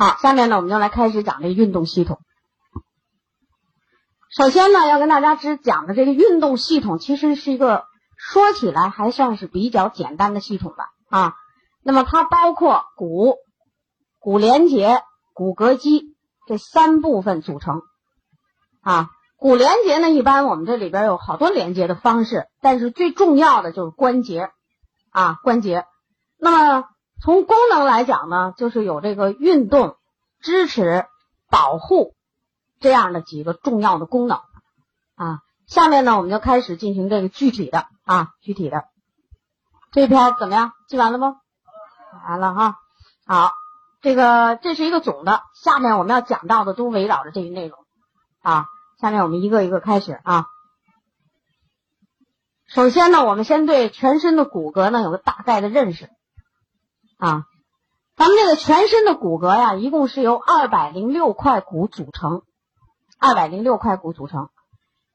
好，下面呢，我们就来开始讲这个运动系统。首先呢，要跟大家只讲的这个运动系统，其实是一个说起来还算是比较简单的系统吧啊。那么它包括骨、骨连结、骨骼肌这三部分组成啊。骨连结呢，一般我们这里边有好多连接的方式，但是最重要的就是关节啊，关节。那么从功能来讲呢，就是有这个运动、支持、保护这样的几个重要的功能啊。下面呢，我们就开始进行这个具体的啊，具体的这篇怎么样？记完了吗？完了哈。好，这个这是一个总的，下面我们要讲到的都围绕着这一内容啊。下面我们一个一个开始啊。首先呢，我们先对全身的骨骼呢有个大概的认识啊。咱们这个全身的骨骼呀，一共是由二百零六块骨组成，二百零六块骨组成，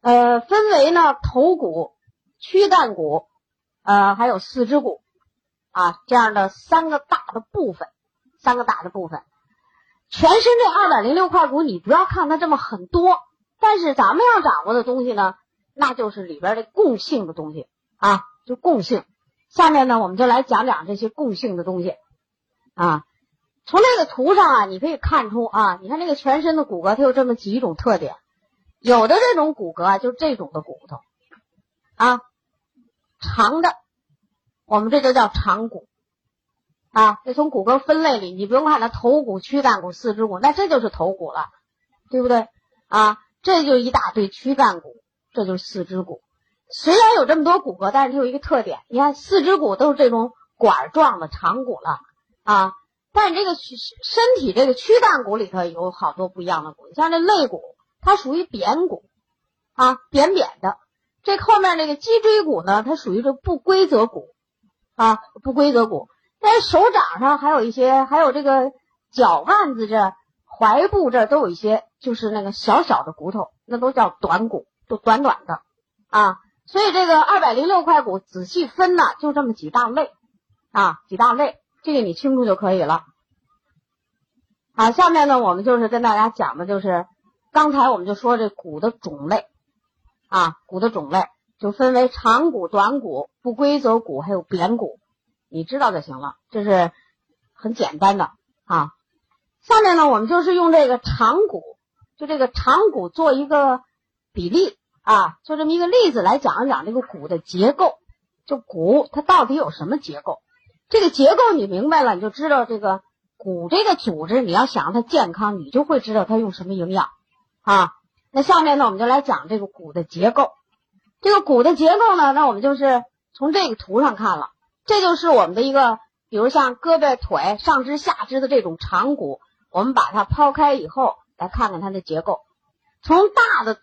呃，分为呢头骨、躯干骨，呃，还有四肢骨啊这样的三个大的部分，三个大的部分。全身这二百零六块骨，你不要看它这么很多。但是咱们要掌握的东西呢，那就是里边的共性的东西啊，就共性。下面呢，我们就来讲讲这些共性的东西啊。从这个图上啊，你可以看出啊，你看这个全身的骨骼，它有这么几种特点。有的这种骨骼啊，就是这种的骨头啊，长的，我们这就叫长骨啊。这从骨骼分类里，你不用看它头骨、躯干骨、四肢骨，那这就是头骨了，对不对啊？这就一大堆躯干骨，这就是四肢骨。虽然有这么多骨骼，但是它有一个特点，你看四肢骨都是这种管状的长骨了啊。但这个身体这个躯干骨里头有好多不一样的骨，像这肋骨，它属于扁骨啊，扁扁的。这后面那个脊椎骨呢，它属于这不规则骨啊，不规则骨。在手掌上还有一些，还有这个脚腕子这。踝部这都有一些，就是那个小小的骨头，那都叫短骨，都短短的啊。所以这个二百零六块骨仔细分呢，就这么几大类啊，几大类，这个你清楚就可以了。好，下面呢，我们就是跟大家讲的，就是刚才我们就说这骨的种类啊，骨的种类就分为长骨、短骨、不规则骨，还有扁骨，你知道就行了，这是很简单的啊。下面呢，我们就是用这个长骨，就这个长骨做一个比例啊，就这么一个例子来讲一讲这个骨的结构。就骨它到底有什么结构？这个结构你明白了，你就知道这个骨这个组织，你要想它健康，你就会知道它用什么营养啊。那下面呢，我们就来讲这个骨的结构。这个骨的结构呢，那我们就是从这个图上看了，这就是我们的一个，比如像胳膊、腿、上肢、下肢的这种长骨。我们把它抛开以后，来看看它的结构。从大的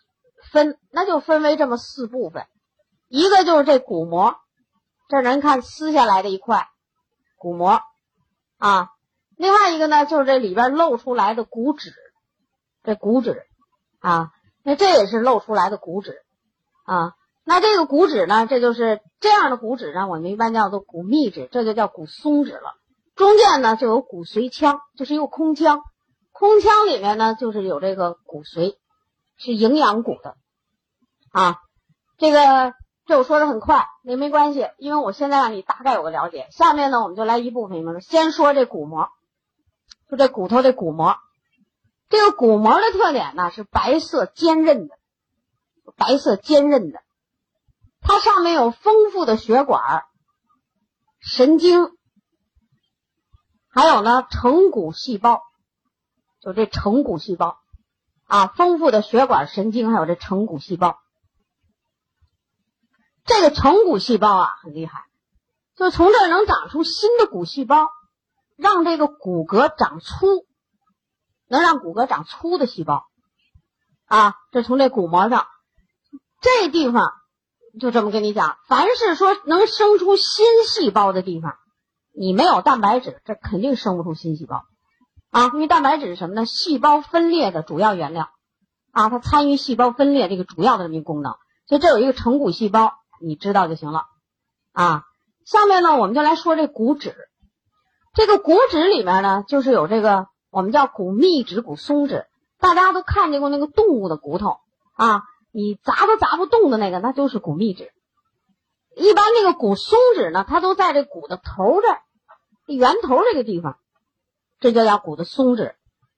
分，那就分为这么四部分。一个就是这骨膜，这人看撕下来的一块骨膜啊。另外一个呢，就是这里边露出来的骨质，这骨质啊，那这也是露出来的骨质啊。那这个骨质呢，这就是这样的骨质呢，我们一般叫做骨密质，这就叫骨松质了。中间呢就有骨髓腔，就是一个空腔，空腔里面呢就是有这个骨髓，是营养骨的啊。这个这我说的很快，也没关系，因为我现在让你大概有个了解。下面呢我们就来一部分，先说这骨膜，就这骨头的骨膜。这个骨膜的特点呢是白色坚韧的，白色坚韧的，它上面有丰富的血管、神经。还有呢，成骨细胞，就这成骨细胞啊，丰富的血管、神经，还有这成骨细胞。这个成骨细胞啊，很厉害，就从这儿能长出新的骨细胞，让这个骨骼长粗，能让骨骼长粗的细胞啊。这从这骨膜上，这地方就这么跟你讲，凡是说能生出新细胞的地方。你没有蛋白质，这肯定生不出新细胞啊！因为蛋白质是什么呢？细胞分裂的主要原料啊，它参与细胞分裂这个主要的这么一个功能。所以这有一个成骨细胞，你知道就行了啊。下面呢，我们就来说这骨质。这个骨质里面呢，就是有这个我们叫骨密质、骨松质。大家都看见过那个动物的骨头啊，你砸都砸不动的那个，那就是骨密质。一般那个骨松质呢，它都在这骨的头这儿，圆头这个地方，这就叫骨的松质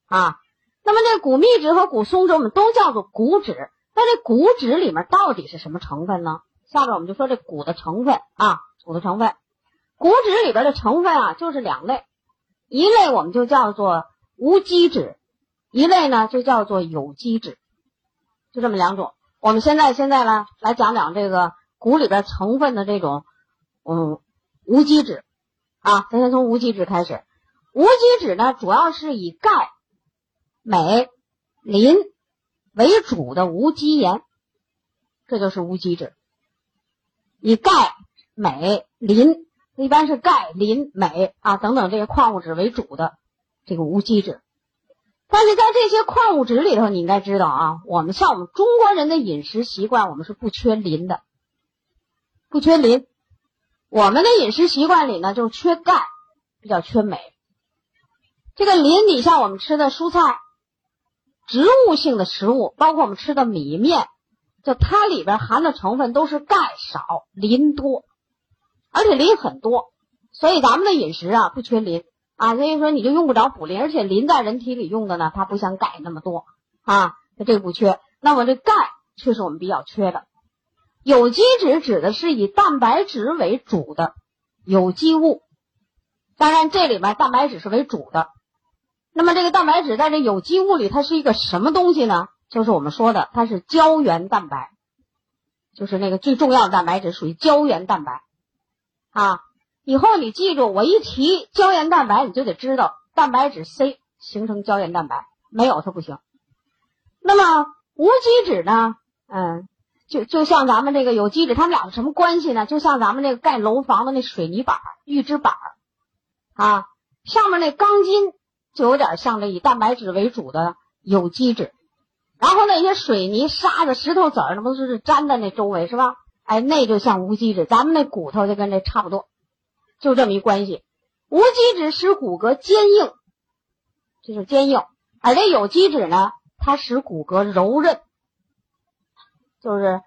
啊。那么这骨密质和骨松质，我们都叫做骨质。那这骨质里面到底是什么成分呢？下边我们就说这骨的成分啊，骨的成分。骨质里边的成分啊，就是两类，一类我们就叫做无机质，一类呢就叫做有机质，就这么两种。我们现在现在呢来讲讲这个骨里边成分的这种嗯无机质啊，咱先从无机质开始。无机质呢，主要是以钙、镁、磷为主的无机盐，这就是无机质。以钙、镁、磷。一般是钙、磷、镁啊等等这些矿物质为主的这个无机质，但是在这些矿物质里头，你应该知道啊，我们像我们中国人的饮食习惯，我们是不缺磷的，不缺磷。我们的饮食习惯里呢，就是缺钙，比较缺镁。这个磷，你像我们吃的蔬菜、植物性的食物，包括我们吃的米面，就它里边含的成分都是钙少，磷多。而且磷很多，所以咱们的饮食啊不缺磷啊，所以说你就用不着补磷。而且磷在人体里用的呢，它不像钙那么多啊，它这个不缺。那么这钙却是我们比较缺的。有机质指的是以蛋白质为主的有机物，当然这里面蛋白质是为主的。那么这个蛋白质在这有机物里，它是一个什么东西呢？就是我们说的，它是胶原蛋白，就是那个最重要的蛋白质，属于胶原蛋白。啊，以后你记住，我一提胶原蛋白，你就得知道蛋白质 C 形成胶原蛋白，没有它不行。那么无机质呢？嗯，就就像咱们这个有机质，它们俩是什么关系呢？就像咱们那个盖楼房的那水泥板、预制板啊，上面那钢筋就有点像这以蛋白质为主的有机质，然后那些水泥、沙子、石头子儿，那不是粘在那周围是吧？哎，那就像无机质，咱们那骨头就跟这差不多，就这么一关系。无机质使骨骼坚硬，这是坚硬；而这有机质呢，它使骨骼柔韧，就是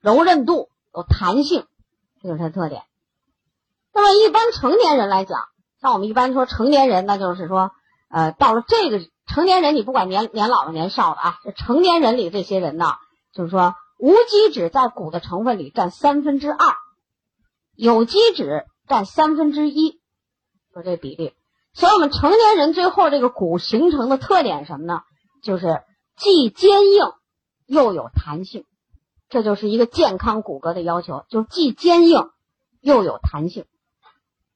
柔韧度有弹性，这就是它的特点。那么一般成年人来讲，像我们一般说成年人，那就是说，呃，到了这个成年人，你不管年年老的年少的啊，这成年人里这些人呢，就是说。无机质在骨的成分里占三分之二，有机质占三分之一，说这比例。所以，我们成年人最后这个骨形成的特点什么呢？就是既坚硬又有弹性，这就是一个健康骨骼的要求，就是既坚硬又有弹性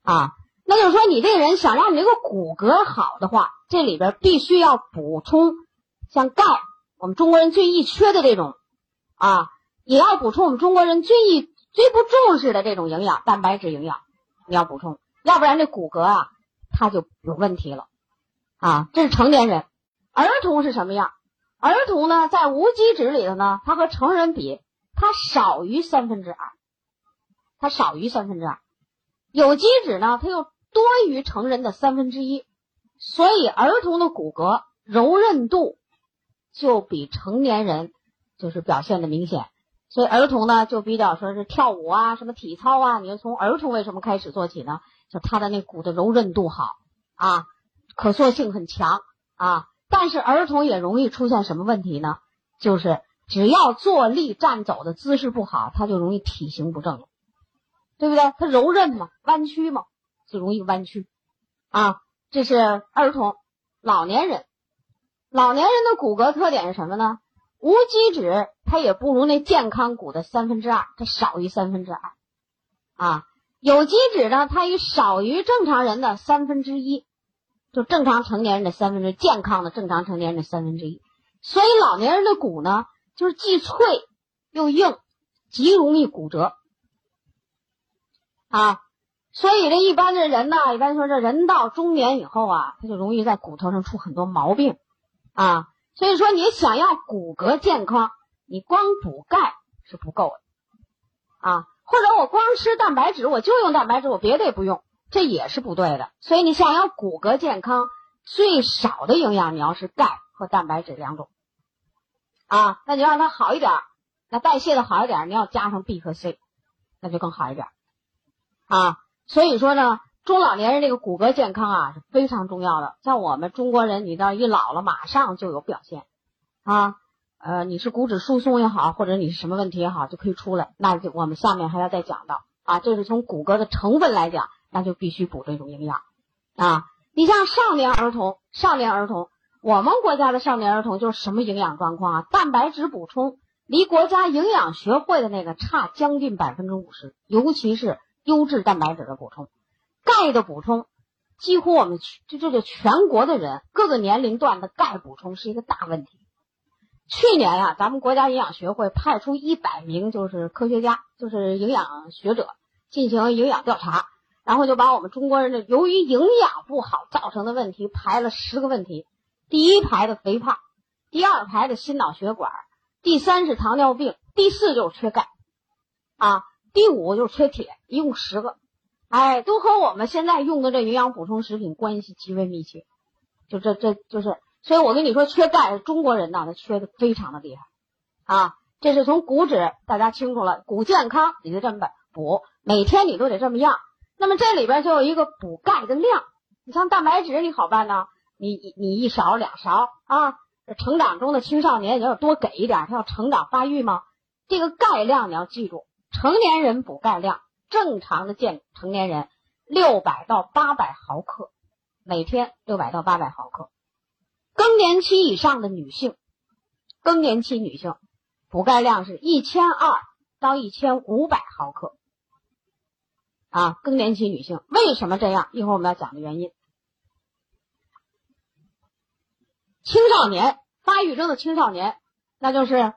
啊。那就是说，你这个人想让你这个骨骼好的话，这里边必须要补充像钙，我们中国人最易缺的这种。啊，也要补充我们中国人最易最不重视的这种营养，蛋白质营养，你要补充，要不然这骨骼啊，它就有问题了。啊，这是成年人，儿童是什么样？儿童呢，在无机质里头呢，它和成人比，它少于三分之二，它少于三分之二。有机质呢，它又多于成人的三分之一，所以儿童的骨骼柔韧度就比成年人。就是表现的明显，所以儿童呢就比较说是跳舞啊，什么体操啊，你就从儿童为什么开始做起呢？就他的那骨的柔韧度好啊，可塑性很强啊。但是儿童也容易出现什么问题呢？就是只要坐立站走的姿势不好，他就容易体型不正，对不对？他柔韧嘛，弯曲嘛，就容易弯曲啊。这是儿童，老年人，老年人的骨骼特点是什么呢？无机质它也不如那健康骨的三分之二，它少于三分之二，啊，有机质呢，它也少于正常人的三分之一，就正常成年人的三分之健康的正常成年人的三分之一，所以老年人的骨呢，就是既脆又硬，极容易骨折，啊，所以这一般的人呢，一般说这人到中年以后啊，他就容易在骨头上出很多毛病，啊。所以说，你想要骨骼健康，你光补钙是不够的啊。或者我光吃蛋白质，我就用蛋白质，我别的也不用，这也是不对的。所以你想要骨骼健康，最少的营养你要是钙和蛋白质两种啊，那你让它好一点，那代谢的好一点，你要加上 B 和 C，那就更好一点啊。所以说呢，中老年人这个骨骼健康啊是非常重要的。像我们中国人，你到一老了，马上就有表现啊。呃，你是骨质疏松也好，或者你是什么问题也好，就可以出来。那就我们下面还要再讲到啊，这是从骨骼的成分来讲，那就必须补这种营养啊。你像少年儿童，少年儿童，我们国家的少年儿童就是什么营养状况啊？蛋白质补充离国家营养学会的那个差将近百分之五十，尤其是优质蛋白质的补充，钙的补充，几乎我们就这个全国的人各个年龄段的钙补充是一个大问题。去年呀，咱们国家营养学会派出一百名就是科学家，就是营养学者进行营养调查，然后就把我们中国人的由于营养不好造成的问题排了十个问题。第一排的肥胖，第二排的心脑血管，第三是糖尿病，第四就是缺钙，啊，第五就是缺铁，一共十个，哎，都和我们现在用的这营养补充食品关系极为密切。就这，这就是。所以我跟你说，缺钙，中国人呢，他缺的非常的厉害，啊，这是从骨质，大家清楚了，骨健康你就这么补，每天你都得这么样。那么这里边就有一个补钙的量，你像蛋白质，你好办呢，你你一勺两勺啊，成长中的青少年你要多给一点，他要成长发育吗？这个钙量你要记住，成年人补钙量，正常的健成年人六百到八百毫克，每天六百到八百毫克。更年期以上的女性，更年期女性补钙量是一千二到一千五百毫克啊。更年期女性为什么这样？一会儿我们要讲的原因。青少年发育中的青少年，那就是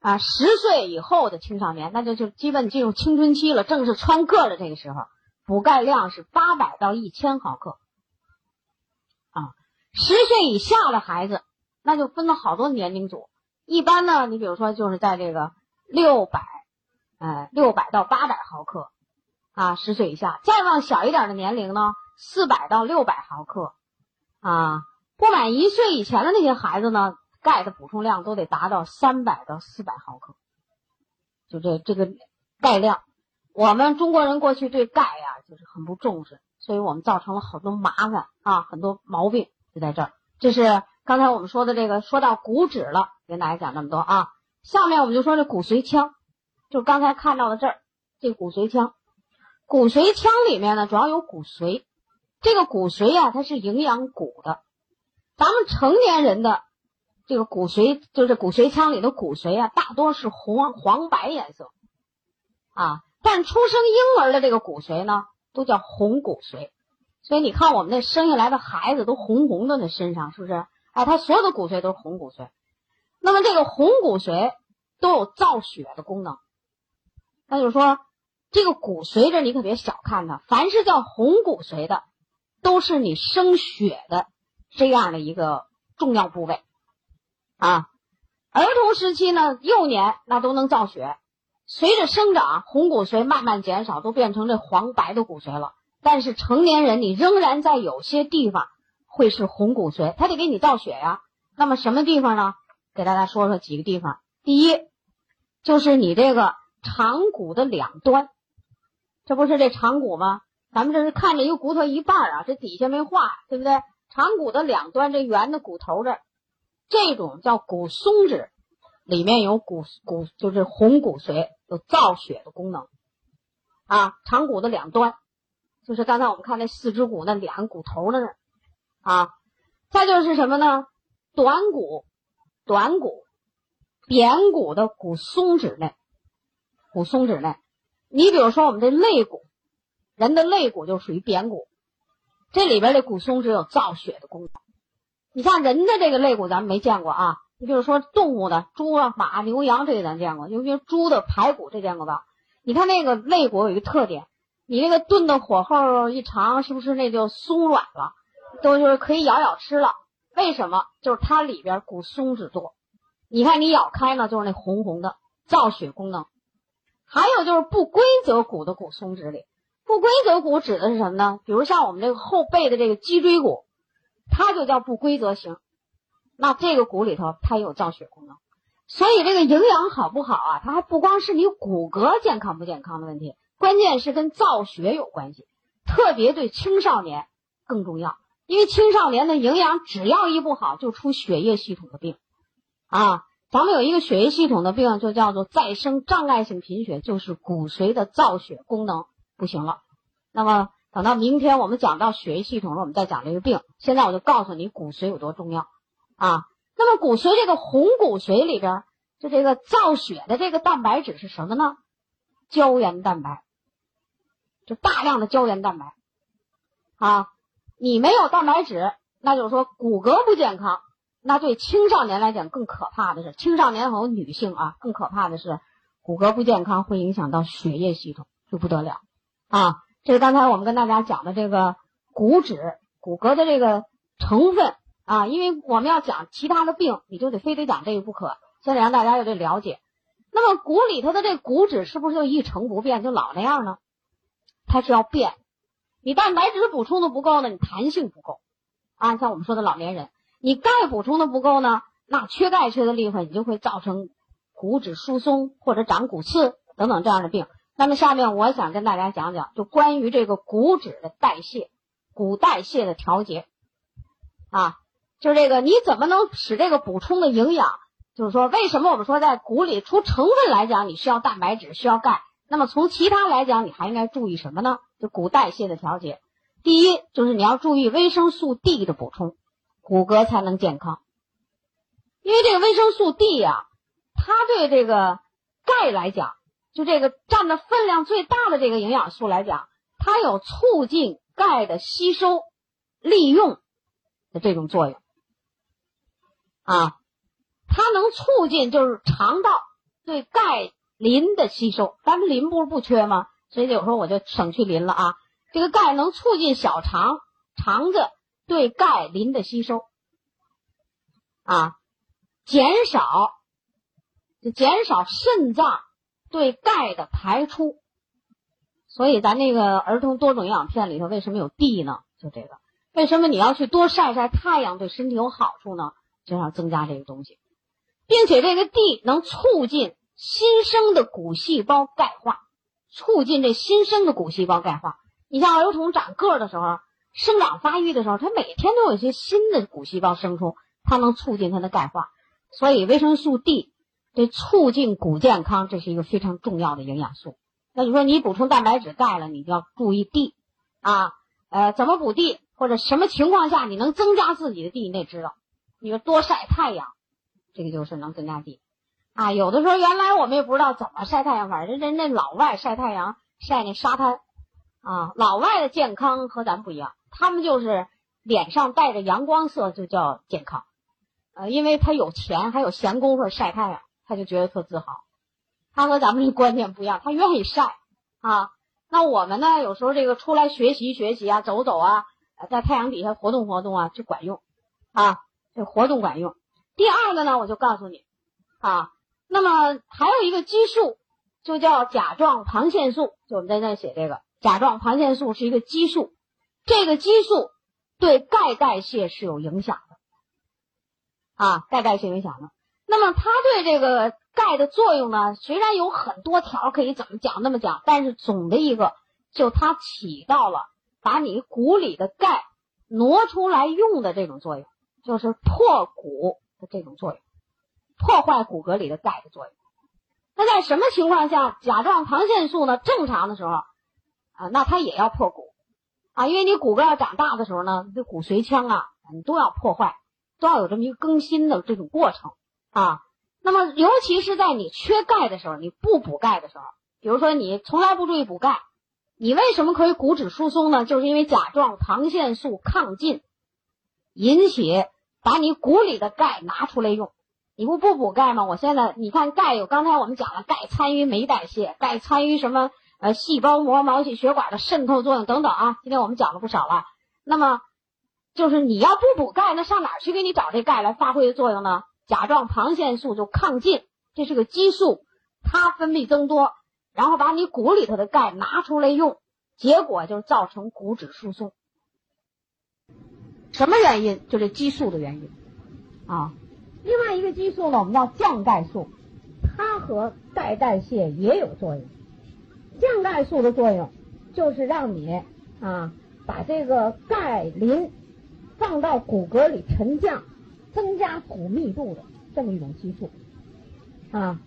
啊十岁以后的青少年，那就就基本进入青春期了，正是穿个的这个时候，补钙量是八百到一千毫克。啊，十岁以下的孩子，那就分了好多年龄组。一般呢，你比如说就是在这个六百，呃，六百到八百毫克，啊，十岁以下。再往小一点的年龄呢，四百到六百毫克，啊，不满一岁以前的那些孩子呢，钙的补充量都得达到三百到四百毫克。就这这个钙量，我们中国人过去对钙呀就是很不重视，所以我们造成了好多麻烦啊，很多毛病。就在这儿，这是刚才我们说的这个，说到骨质了，跟大家讲这么多啊。下面我们就说这骨髓腔，就刚才看到的这儿，这骨髓腔，骨髓腔里面呢主要有骨髓，这个骨髓啊它是营养骨的。咱们成年人的这个骨髓，就是骨髓腔里的骨髓啊，大多是红黄白颜色啊，但出生婴儿的这个骨髓呢，都叫红骨髓。所以你看，我们那生下来的孩子都红红的，那身上是不是？哎，他所有的骨髓都是红骨髓。那么这个红骨髓都有造血的功能。那就是说，这个骨髓这你可别小看它，凡是叫红骨髓的，都是你生血的这样的一个重要部位啊。儿童时期呢，幼年那都能造血，随着生长，红骨髓慢慢减少，都变成这黄白的骨髓了。但是成年人，你仍然在有些地方会是红骨髓，他得给你造血呀。那么什么地方呢？给大家说说几个地方。第一，就是你这个长骨的两端，这不是这长骨吗？咱们这是看着一个骨头一半啊，这底下没画，对不对？长骨的两端，这圆的骨头这，这种叫骨松脂，里面有骨骨，就是红骨髓，有造血的功能啊。长骨的两端。就是刚才我们看那四肢骨那两个骨头的那啊，再就是什么呢？短骨、短骨、扁骨的骨松脂类，骨松脂类。你比如说我们这肋骨，人的肋骨就属于扁骨，这里边的骨松脂有造血的功能。你像人的这个肋骨，咱们没见过啊。你比如说动物的猪啊、马、牛、羊这个咱见过，尤其是猪的排骨这见过吧？你看那个肋骨有一个特点。你那个炖的火候一长，是不是那就松软了？都就是可以咬咬吃了。为什么？就是它里边骨松脂多。你看你咬开呢，就是那红红的造血功能。还有就是不规则骨的骨松脂里，不规则骨指的是什么呢？比如像我们这个后背的这个脊椎骨，它就叫不规则型。那这个骨里头它也有造血功能，所以这个营养好不好啊？它还不光是你骨骼健康不健康的问题，关键是跟造血有关系，特别对青少年更重要，因为青少年的营养只要一不好，就出血液系统的病啊。咱们有一个血液系统的病，就叫做再生障碍性贫血，就是骨髓的造血功能不行了。那么等到明天我们讲到血液系统了，我们再讲这个病。现在我就告诉你骨髓有多重要。啊，那么骨髓这个红骨髓里边，就这个造血的这个蛋白质是什么呢？胶原蛋白，就大量的胶原蛋白。啊，你没有蛋白质，那就是说骨骼不健康。那对青少年来讲更可怕的是，青少年和女性啊，更可怕的是骨骼不健康会影响到血液系统，就不得了。啊，这是刚才我们跟大家讲的这个骨质骨骼的这个成分。啊，因为我们要讲其他的病，你就得非得讲这个不可，先得让大家有这了解。那么骨里头的这骨质是不是就一成不变，就老那样呢？它是要变。你蛋白质补充的不够呢，你弹性不够。啊，像我们说的老年人，你钙补充的不够呢，那缺钙缺的厉害，你就会造成骨质疏松或者长骨刺等等这样的病。那么下面我想跟大家讲讲，就关于这个骨质的代谢、骨代谢的调节啊。就是这个，你怎么能使这个补充的营养？就是说，为什么我们说在骨里，除成分来讲，你需要蛋白质，需要钙，那么从其他来讲，你还应该注意什么呢？就骨代谢的调节。第一，就是你要注意维生素 D 的补充，骨骼才能健康。因为这个维生素 D 呀，它对这个钙来讲，就这个占的分量最大的这个营养素来讲，它有促进钙的吸收、利用的这种作用。啊，它能促进就是肠道对钙磷的吸收，咱们磷不是不缺吗？所以有时候我就省去磷了啊。这个钙能促进小肠肠子对钙磷的吸收，啊，减少就减少肾脏对钙的排出。所以咱那个儿童多种营养片里头为什么有 D 呢？就这个，为什么你要去多晒晒太阳对身体有好处呢？就要增加这个东西，并且这个 D 能促进新生的骨细胞钙化，促进这新生的骨细胞钙化。你像儿童长个的时候，生长发育的时候，他每天都有一些新的骨细胞生出，它能促进它的钙化。所以维生素 D 对促进骨健康，这是一个非常重要的营养素。那你说你补充蛋白质钙了，你就要注意 D 啊，呃，怎么补 D，或者什么情况下你能增加自己的 D，你得知道。你说多晒太阳，这个就是能增加 D 啊。有的时候原来我们也不知道怎么晒太阳，反正人那老外晒太阳晒那沙滩啊，老外的健康和咱不一样，他们就是脸上带着阳光色就叫健康，呃，因为他有钱还有闲工夫晒太阳，他就觉得特自豪。他和咱们这观念不一样，他愿意晒啊。那我们呢，有时候这个出来学习学习啊，走走啊，在太阳底下活动活动啊，就管用啊。这活动管用。第二个呢，我就告诉你，啊，那么还有一个激素，就叫甲状旁腺素。就我们在那写这个甲状旁腺素是一个激素，这个激素对钙代谢是有影响的，啊，钙代谢影响的。那么它对这个钙的作用呢，虽然有很多条可以怎么讲那么讲，但是总的一个，就它起到了把你骨里的钙挪出来用的这种作用。就是破骨的这种作用，破坏骨骼里的钙的作用。那在什么情况下甲状旁腺素呢？正常的时候啊，那它也要破骨啊，因为你骨骼要长大的时候呢，这骨髓腔啊，你都要破坏，都要有这么一个更新的这种过程啊。那么尤其是在你缺钙的时候，你不补钙的时候，比如说你从来不注意补钙，你为什么可以骨质疏松呢？就是因为甲状旁腺素亢进。引起把你骨里的钙拿出来用，你不不补钙吗？我现在你看钙有，刚才我们讲了，钙参与酶代谢，钙参与什么呃细胞膜、毛细血管的渗透作用等等啊。今天我们讲了不少了。那么就是你要不补钙，那上哪去给你找这钙来发挥的作用呢？甲状旁腺素就亢进，这是个激素，它分泌增多，然后把你骨里头的钙拿出来用，结果就造成骨质疏松。什么原因？就这激素的原因啊。另外一个激素呢，我们叫降钙素，它和钙代谢也有作用。降钙素的作用就是让你啊把这个钙磷放到骨骼里沉降，增加骨密度的这么一种激素啊。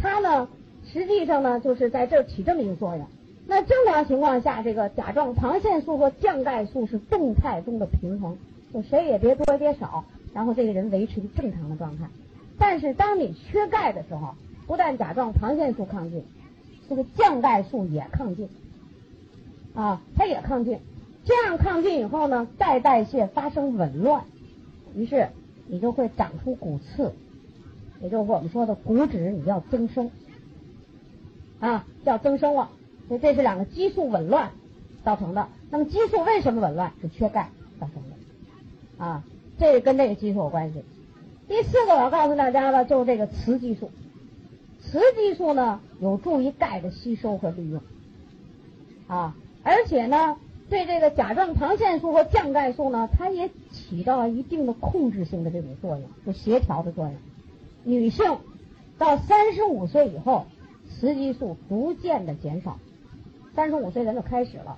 它呢实际上呢就是在这起这么一个作用。那正常情况下，这个甲状旁腺素和降钙素是动态中的平衡，就谁也别多也别少，然后这个人维持一正常的状态。但是当你缺钙的时候，不但甲状旁腺素亢进，这个降钙素也亢进，啊，它也亢进。这样亢进以后呢，钙代谢发生紊乱，于是你就会长出骨刺，也就是我们说的骨质你要增生，啊，要增生了。所以这是两个激素紊乱造成的。那么激素为什么紊乱？是缺钙造成的啊，这跟这个激素有关系。第四个我要告诉大家的，就是这个雌激素。雌激素呢，有助于钙的吸收和利用啊，而且呢，对这个甲状旁腺素和降钙素呢，它也起到了一定的控制性的这种作用，就协调的作用。女性到三十五岁以后，雌激素逐渐的减少。三十五岁咱就开始了，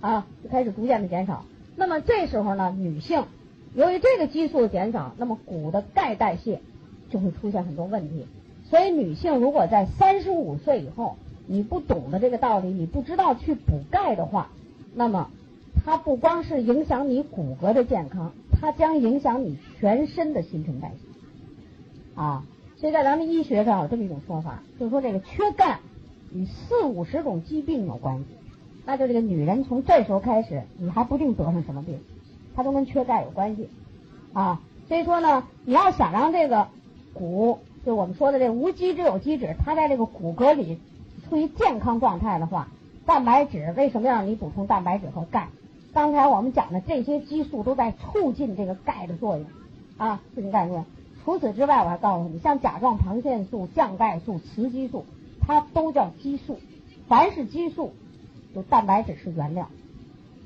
啊，就开始逐渐的减少。那么这时候呢，女性由于这个激素的减少，那么骨的钙代谢就会出现很多问题。所以女性如果在三十五岁以后，你不懂得这个道理，你不知道去补钙的话，那么它不光是影响你骨骼的健康，它将影响你全身的新陈代谢。啊，所以在咱们医学上有这么一种说法，就是说这个缺钙。与四五十种疾病有关系，那就这个女人从这时候开始，你还不定得上什么病，它都跟缺钙有关系啊。所以说呢，你要想让这个骨，就我们说的这无机质有机质，它在这个骨骼里处于健康状态的话，蛋白质为什么让你补充蛋白质和钙？刚才我们讲的这些激素都在促进这个钙的作用啊，促进钙作用。除此之外，我还告诉你，像甲状旁腺素、降钙素、雌激素。它都叫激素，凡是激素，就蛋白质是原料，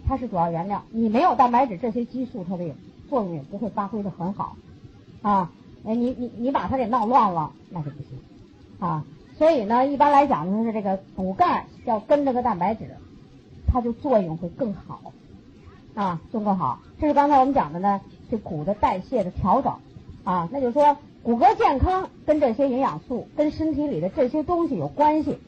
它是主要原料。你没有蛋白质，这些激素它的作用也不会发挥的很好啊。哎，你你你把它给闹乱了，那就不行啊。所以呢，一般来讲就是这个补钙要跟着个蛋白质，它就作用会更好啊，中国好。这是刚才我们讲的呢，这骨的代谢的调整啊，那就是说。骨骼健康跟这些营养素、跟身体里的这些东西有关系，